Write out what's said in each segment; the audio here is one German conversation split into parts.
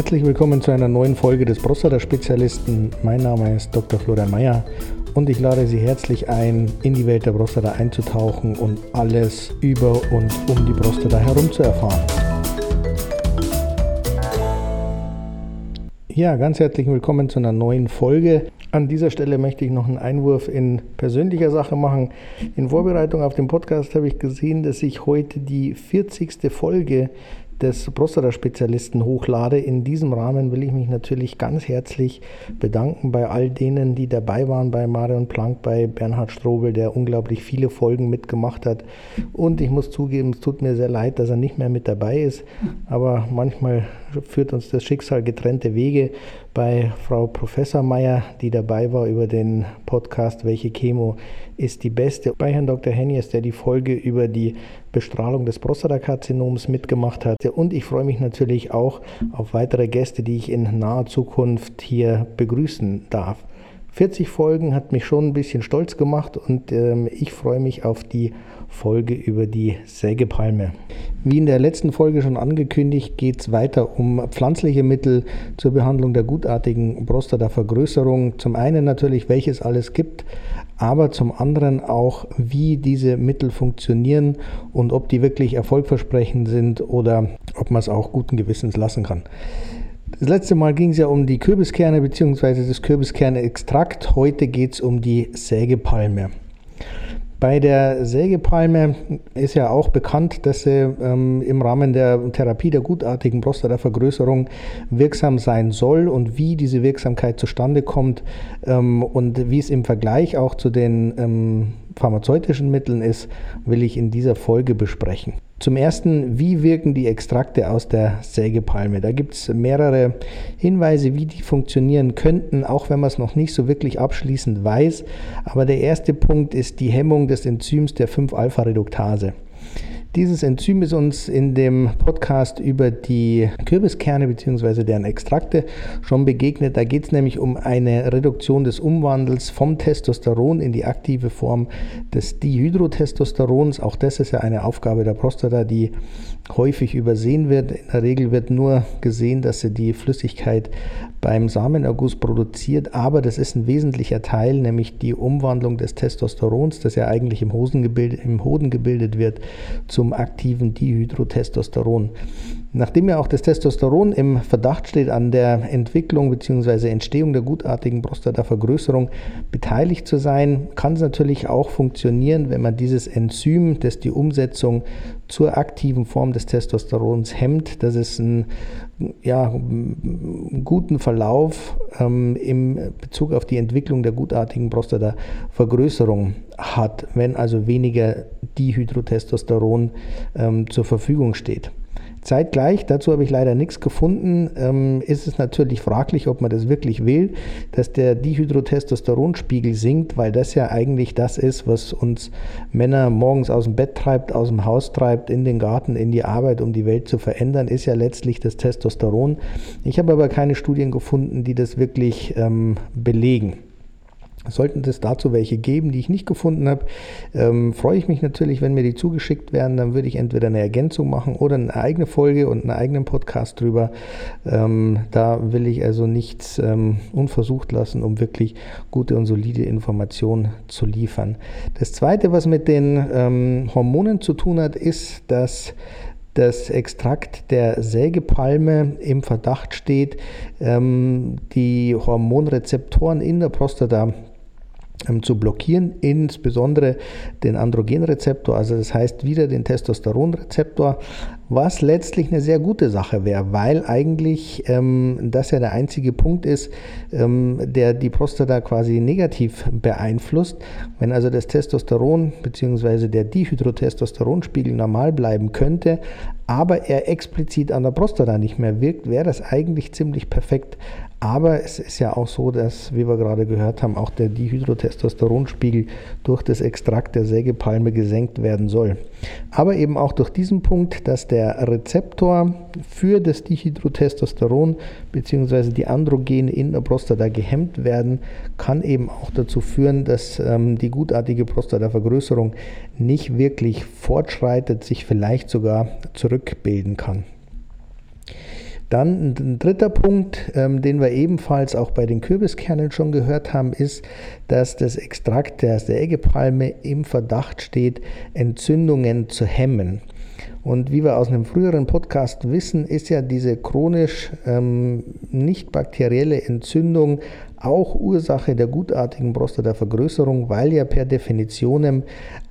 Herzlich willkommen zu einer neuen Folge des Prostata-Spezialisten. Mein Name ist Dr. Florian Mayer und ich lade Sie herzlich ein, in die Welt der Prostata einzutauchen und alles über und um die Prostata herum zu erfahren. Ja, ganz herzlich willkommen zu einer neuen Folge. An dieser Stelle möchte ich noch einen Einwurf in persönlicher Sache machen. In Vorbereitung auf den Podcast habe ich gesehen, dass ich heute die 40. Folge des Prostata-Spezialisten hochlade. In diesem Rahmen will ich mich natürlich ganz herzlich bedanken bei all denen, die dabei waren, bei Marion Planck, bei Bernhard Strobel, der unglaublich viele Folgen mitgemacht hat. Und ich muss zugeben, es tut mir sehr leid, dass er nicht mehr mit dabei ist. Aber manchmal führt uns das Schicksal getrennte Wege. Bei Frau Professor Meyer, die dabei war über den Podcast Welche Chemo ist die beste. Bei Herrn Dr. Hennies, der die Folge über die Bestrahlung des Prostatakarzinoms mitgemacht hatte. Und ich freue mich natürlich auch auf weitere Gäste, die ich in naher Zukunft hier begrüßen darf. 40 Folgen hat mich schon ein bisschen stolz gemacht und ähm, ich freue mich auf die Folge über die Sägepalme. Wie in der letzten Folge schon angekündigt, geht es weiter um pflanzliche Mittel zur Behandlung der gutartigen Prostatavergrößerung. Zum einen natürlich, welches alles gibt, aber zum anderen auch, wie diese Mittel funktionieren und ob die wirklich erfolgversprechend sind oder ob man es auch guten Gewissens lassen kann. Das letzte Mal ging es ja um die Kürbiskerne bzw. das Kürbiskerne-Extrakt. Heute geht es um die Sägepalme. Bei der Sägepalme ist ja auch bekannt, dass sie ähm, im Rahmen der Therapie der gutartigen Prostatavergrößerung wirksam sein soll und wie diese Wirksamkeit zustande kommt ähm, und wie es im Vergleich auch zu den ähm, pharmazeutischen Mitteln ist, will ich in dieser Folge besprechen. Zum ersten, wie wirken die Extrakte aus der Sägepalme? Da gibt es mehrere Hinweise, wie die funktionieren könnten, auch wenn man es noch nicht so wirklich abschließend weiß. Aber der erste Punkt ist die Hemmung des Enzyms der 5-Alpha-Reduktase. Dieses Enzym ist uns in dem Podcast über die Kürbiskerne bzw. deren Extrakte schon begegnet. Da geht es nämlich um eine Reduktion des Umwandels vom Testosteron in die aktive Form des Dihydrotestosterons. Auch das ist ja eine Aufgabe der Prostata, die häufig übersehen wird. In der Regel wird nur gesehen, dass sie die Flüssigkeit beim Samenerguss produziert, aber das ist ein wesentlicher Teil, nämlich die Umwandlung des Testosterons, das ja eigentlich im, im Hoden gebildet wird, zum aktiven Dihydrotestosteron. Nachdem ja auch das Testosteron im Verdacht steht, an der Entwicklung bzw. Entstehung der gutartigen Prostatavergrößerung beteiligt zu sein, kann es natürlich auch funktionieren, wenn man dieses Enzym, das die Umsetzung zur aktiven Form des Testosterons hemmt, dass es einen ja, guten Verlauf ähm, im Bezug auf die Entwicklung der gutartigen Prostatavergrößerung hat, wenn also weniger Dihydrotestosteron ähm, zur Verfügung steht. Zeitgleich, dazu habe ich leider nichts gefunden, ähm, ist es natürlich fraglich, ob man das wirklich will, dass der Dihydrotestosteronspiegel sinkt, weil das ja eigentlich das ist, was uns Männer morgens aus dem Bett treibt, aus dem Haus treibt, in den Garten, in die Arbeit, um die Welt zu verändern, ist ja letztlich das Testosteron. Ich habe aber keine Studien gefunden, die das wirklich ähm, belegen. Sollten es dazu welche geben, die ich nicht gefunden habe, ähm, freue ich mich natürlich, wenn mir die zugeschickt werden. Dann würde ich entweder eine Ergänzung machen oder eine eigene Folge und einen eigenen Podcast drüber. Ähm, da will ich also nichts ähm, unversucht lassen, um wirklich gute und solide Informationen zu liefern. Das Zweite, was mit den ähm, Hormonen zu tun hat, ist, dass das Extrakt der Sägepalme im Verdacht steht, ähm, die Hormonrezeptoren in der Prostata zu blockieren, insbesondere den Androgenrezeptor, also das heißt wieder den Testosteronrezeptor, was letztlich eine sehr gute Sache wäre, weil eigentlich ähm, das ja der einzige Punkt ist, ähm, der die Prostata quasi negativ beeinflusst. Wenn also das Testosteron bzw. der Dihydrotestosteronspiegel normal bleiben könnte, aber er explizit an der Prostata nicht mehr wirkt, wäre das eigentlich ziemlich perfekt aber es ist ja auch so, dass, wie wir gerade gehört haben, auch der Dihydrotestosteronspiegel durch das Extrakt der Sägepalme gesenkt werden soll. Aber eben auch durch diesen Punkt, dass der Rezeptor für das Dihydrotestosteron bzw. die Androgene in der Prostata gehemmt werden, kann eben auch dazu führen, dass ähm, die gutartige Prostatavergrößerung nicht wirklich fortschreitet, sich vielleicht sogar zurückbilden kann. Dann ein dritter Punkt, ähm, den wir ebenfalls auch bei den Kürbiskernen schon gehört haben, ist, dass das Extrakt der Sägepalme im Verdacht steht, Entzündungen zu hemmen. Und wie wir aus einem früheren Podcast wissen, ist ja diese chronisch ähm, nicht bakterielle Entzündung auch Ursache der gutartigen Prostatavergrößerung, weil ja per Definition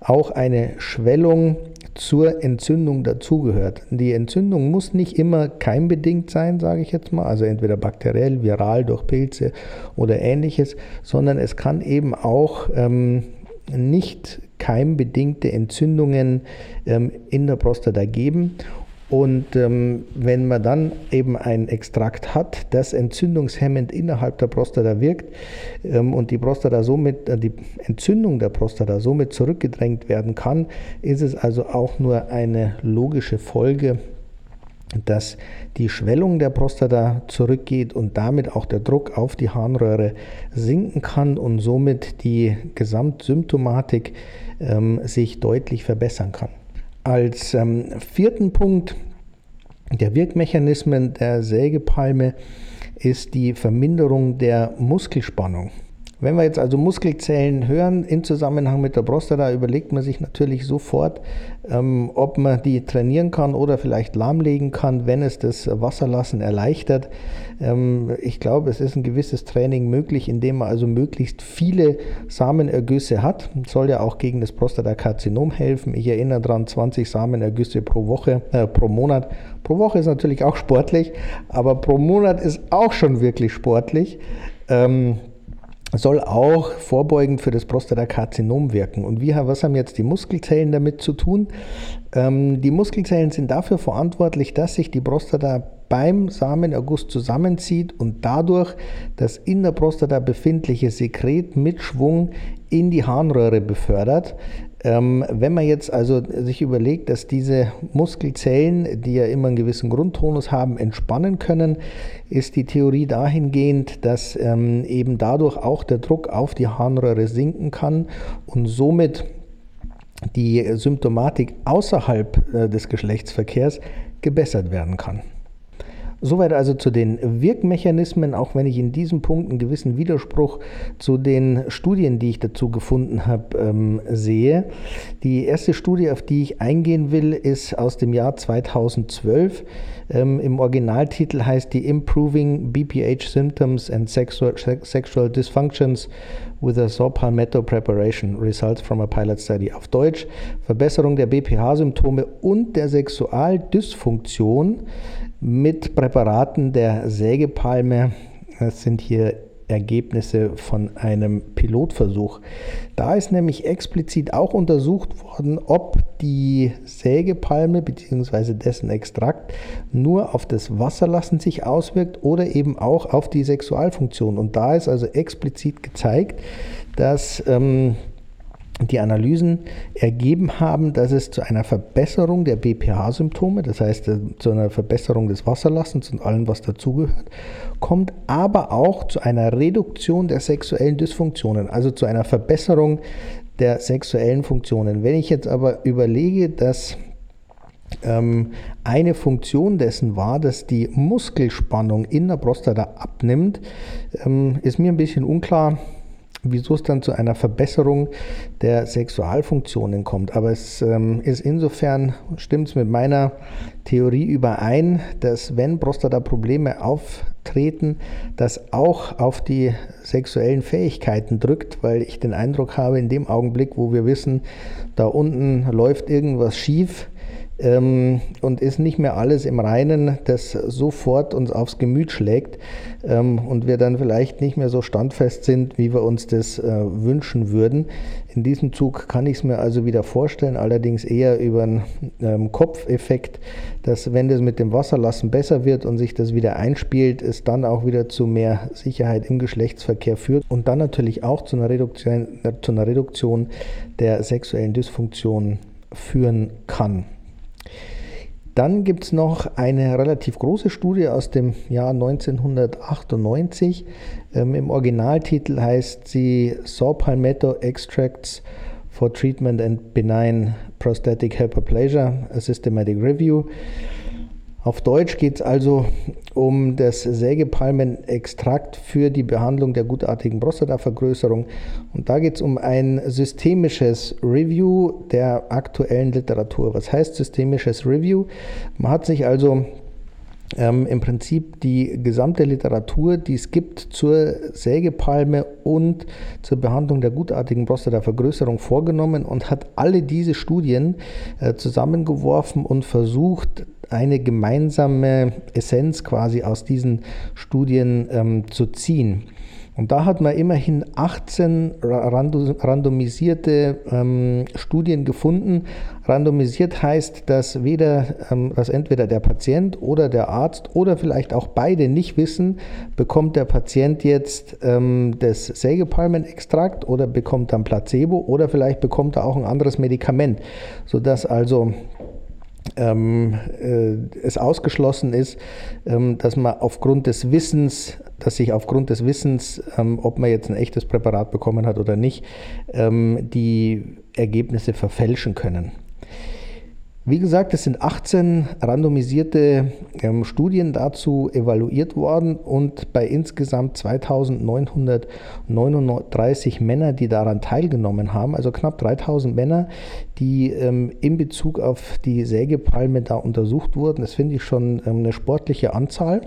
auch eine Schwellung zur Entzündung dazugehört. Die Entzündung muss nicht immer keimbedingt sein, sage ich jetzt mal, also entweder bakteriell, viral durch Pilze oder ähnliches, sondern es kann eben auch ähm, nicht keimbedingte Entzündungen ähm, in der Prostata geben. Und ähm, wenn man dann eben ein Extrakt hat, das entzündungshemmend innerhalb der Prostata wirkt ähm, und die Prostata somit, äh, die Entzündung der Prostata somit zurückgedrängt werden kann, ist es also auch nur eine logische Folge, dass die Schwellung der Prostata zurückgeht und damit auch der Druck auf die Harnröhre sinken kann und somit die Gesamtsymptomatik ähm, sich deutlich verbessern kann. Als ähm, vierten Punkt der Wirkmechanismen der Sägepalme ist die Verminderung der Muskelspannung. Wenn wir jetzt also Muskelzellen hören in Zusammenhang mit der Prostata, überlegt man sich natürlich sofort, ähm, ob man die trainieren kann oder vielleicht lahmlegen kann, wenn es das Wasserlassen erleichtert. Ähm, ich glaube, es ist ein gewisses Training möglich, indem man also möglichst viele Samenergüsse hat. Soll ja auch gegen das Prostatakarzinom helfen. Ich erinnere daran, 20 Samenergüsse pro Woche, äh, pro Monat. Pro Woche ist natürlich auch sportlich, aber pro Monat ist auch schon wirklich sportlich. Ähm, soll auch vorbeugend für das Prostatakarzinom wirken. Und wie, was haben jetzt die Muskelzellen damit zu tun? Ähm, die Muskelzellen sind dafür verantwortlich, dass sich die Prostata beim Samenerguss zusammenzieht und dadurch das in der Prostata befindliche Sekret mit Schwung in die Harnröhre befördert. Ähm, wenn man jetzt also sich überlegt, dass diese Muskelzellen, die ja immer einen gewissen Grundtonus haben, entspannen können, ist die Theorie dahingehend, dass ähm, eben dadurch auch der Druck auf die Harnröhre sinken kann und somit die Symptomatik außerhalb äh, des Geschlechtsverkehrs gebessert werden kann. Soweit also zu den Wirkmechanismen, auch wenn ich in diesem Punkt einen gewissen Widerspruch zu den Studien, die ich dazu gefunden habe, ähm, sehe. Die erste Studie, auf die ich eingehen will, ist aus dem Jahr 2012. Ähm, Im Originaltitel heißt die Improving BPH Symptoms and Sexual, Sexual Dysfunctions with a Saw Palmetto Preparation Results from a Pilot Study. Auf Deutsch Verbesserung der BPH-Symptome und der Sexualdysfunktion mit Präparaten der Sägepalme. Das sind hier Ergebnisse von einem Pilotversuch. Da ist nämlich explizit auch untersucht worden, ob die Sägepalme bzw. dessen Extrakt nur auf das Wasserlassen sich auswirkt oder eben auch auf die Sexualfunktion. Und da ist also explizit gezeigt, dass ähm, die Analysen ergeben haben, dass es zu einer Verbesserung der BPH-Symptome, das heißt äh, zu einer Verbesserung des Wasserlassens und allem, was dazugehört, kommt, aber auch zu einer Reduktion der sexuellen Dysfunktionen, also zu einer Verbesserung der sexuellen Funktionen. Wenn ich jetzt aber überlege, dass ähm, eine Funktion dessen war, dass die Muskelspannung in der Prostata abnimmt, ähm, ist mir ein bisschen unklar, wieso es dann zu einer Verbesserung der Sexualfunktionen kommt. Aber es ähm, ist insofern, stimmt es mit meiner Theorie überein, dass wenn Prostata-Probleme auftreten, das auch auf die sexuellen Fähigkeiten drückt, weil ich den Eindruck habe, in dem Augenblick, wo wir wissen, da unten läuft irgendwas schief, ähm, und ist nicht mehr alles im Reinen, das sofort uns aufs Gemüt schlägt ähm, und wir dann vielleicht nicht mehr so standfest sind, wie wir uns das äh, wünschen würden. In diesem Zug kann ich es mir also wieder vorstellen, allerdings eher über einen ähm, Kopfeffekt, dass wenn das mit dem Wasserlassen besser wird und sich das wieder einspielt, es dann auch wieder zu mehr Sicherheit im Geschlechtsverkehr führt und dann natürlich auch zu einer Reduktion, äh, zu einer Reduktion der sexuellen Dysfunktion führen kann. Dann gibt es noch eine relativ große Studie aus dem Jahr 1998. Ähm, Im Originaltitel heißt sie Saw Palmetto Extracts for Treatment and Benign Prostatic Hyperplasia, a Systematic Review. Auf Deutsch geht es also um das Sägepalmenextrakt für die Behandlung der gutartigen Prostatavergrößerung. Und da geht es um ein systemisches Review der aktuellen Literatur. Was heißt systemisches Review? Man hat sich also ähm, im Prinzip die gesamte Literatur, die es gibt zur Sägepalme und zur Behandlung der gutartigen Prostatavergrößerung vorgenommen und hat alle diese Studien äh, zusammengeworfen und versucht, eine gemeinsame Essenz quasi aus diesen Studien ähm, zu ziehen. Und da hat man immerhin 18 randomisierte ähm, Studien gefunden. Randomisiert heißt, dass weder, ähm, dass entweder der Patient oder der Arzt oder vielleicht auch beide nicht wissen, bekommt der Patient jetzt ähm, das Sägepalmenextrakt oder bekommt dann Placebo oder vielleicht bekommt er auch ein anderes Medikament, sodass also ähm, äh, es ausgeschlossen ist, ähm, dass man aufgrund des Wissens, dass sich aufgrund des Wissens, ähm, ob man jetzt ein echtes Präparat bekommen hat oder nicht, ähm, die Ergebnisse verfälschen können. Wie gesagt, es sind 18 randomisierte ähm, Studien dazu evaluiert worden und bei insgesamt 2939 Männern, die daran teilgenommen haben, also knapp 3000 Männer, die ähm, in Bezug auf die Sägepalme da untersucht wurden. Das finde ich schon ähm, eine sportliche Anzahl.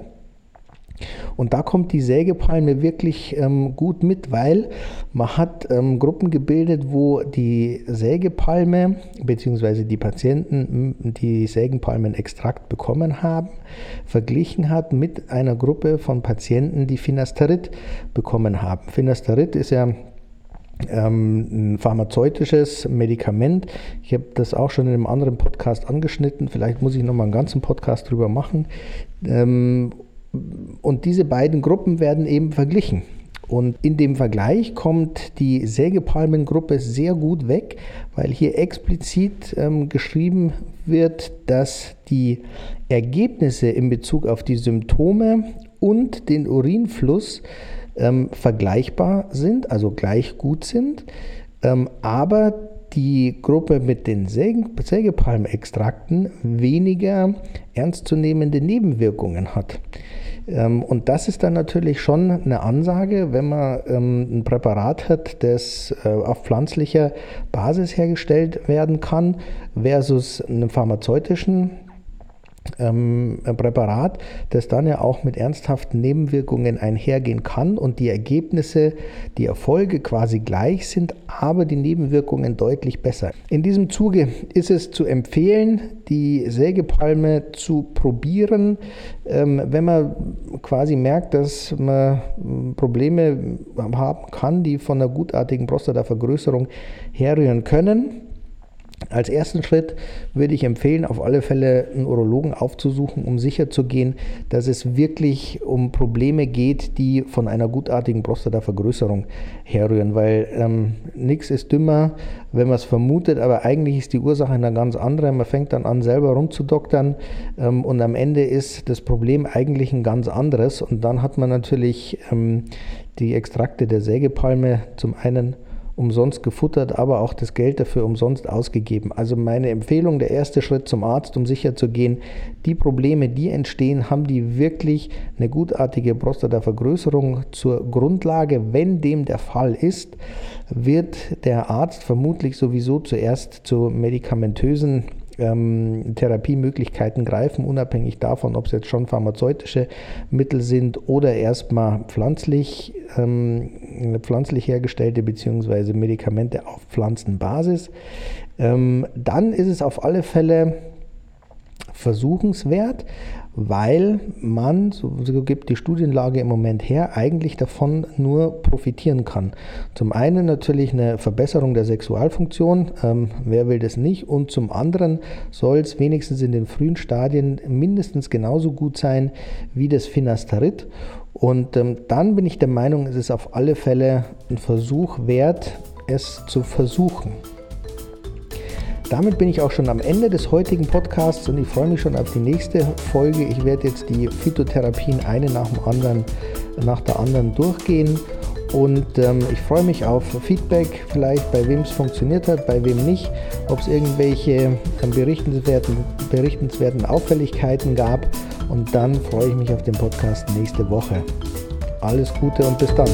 Und da kommt die Sägepalme wirklich ähm, gut mit, weil man hat ähm, Gruppen gebildet, wo die Sägepalme bzw. die Patienten die Sägepalmenextrakt bekommen haben, verglichen hat mit einer Gruppe von Patienten, die Finasterid bekommen haben. Finasterid ist ja ähm, ein pharmazeutisches Medikament. Ich habe das auch schon in einem anderen Podcast angeschnitten. Vielleicht muss ich noch mal einen ganzen Podcast drüber machen. Und diese beiden Gruppen werden eben verglichen. Und in dem Vergleich kommt die Sägepalmengruppe sehr gut weg, weil hier explizit ähm, geschrieben wird, dass die Ergebnisse in Bezug auf die Symptome und den Urinfluss ähm, vergleichbar sind, also gleich gut sind, ähm, aber die Gruppe mit den Sägepalmextrakten weniger ernstzunehmende Nebenwirkungen hat. Ähm, und das ist dann natürlich schon eine Ansage, wenn man ähm, ein Präparat hat, das äh, auf pflanzlicher Basis hergestellt werden kann, versus einem pharmazeutischen ähm, Präparat, das dann ja auch mit ernsthaften Nebenwirkungen einhergehen kann und die Ergebnisse, die Erfolge quasi gleich sind, aber die Nebenwirkungen deutlich besser. In diesem Zuge ist es zu empfehlen, die Sägepalme zu probieren, ähm, wenn man quasi merkt, dass man Probleme haben kann, die von einer gutartigen Prostatavergrößerung herrühren können als ersten Schritt würde ich empfehlen, auf alle Fälle einen Urologen aufzusuchen, um sicherzugehen, dass es wirklich um Probleme geht, die von einer gutartigen Prostatavergrößerung herrühren, weil ähm, nichts ist dümmer, wenn man es vermutet, aber eigentlich ist die Ursache eine ganz andere. Man fängt dann an, selber rumzudoktern ähm, und am Ende ist das Problem eigentlich ein ganz anderes und dann hat man natürlich ähm, die Extrakte der Sägepalme zum einen umsonst gefuttert, aber auch das Geld dafür umsonst ausgegeben. Also meine Empfehlung, der erste Schritt zum Arzt, um sicher zu gehen, die Probleme, die entstehen, haben die wirklich eine gutartige Prostatavergrößerung zur Grundlage. Wenn dem der Fall ist, wird der Arzt vermutlich sowieso zuerst zu medikamentösen ähm, Therapiemöglichkeiten greifen, unabhängig davon, ob es jetzt schon pharmazeutische Mittel sind oder erstmal pflanzlich, ähm, pflanzlich hergestellte bzw. Medikamente auf Pflanzenbasis. Ähm, dann ist es auf alle Fälle versuchenswert, weil man, so, gibt die Studienlage im Moment her, eigentlich davon nur profitieren kann. Zum einen natürlich eine Verbesserung der Sexualfunktion, ähm, wer will das nicht, und zum anderen soll es wenigstens in den frühen Stadien mindestens genauso gut sein wie das Finasterid. Und ähm, dann bin ich der Meinung, es ist auf alle Fälle ein Versuch wert, es zu versuchen. Damit bin ich auch schon am Ende des heutigen Podcasts und ich freue mich schon auf die nächste Folge. Ich werde jetzt die Phytotherapien eine nach, dem anderen, nach der anderen durchgehen Und ähm, ich freue mich auf Feedback, vielleicht bei wem es funktioniert hat, bei wem nicht, ob es irgendwelche ähm, berichtenswerten, berichtenswerten Auffälligkeiten gab. Und dann freue ich mich auf den Podcast nächste Woche. Alles Gute und bis dann.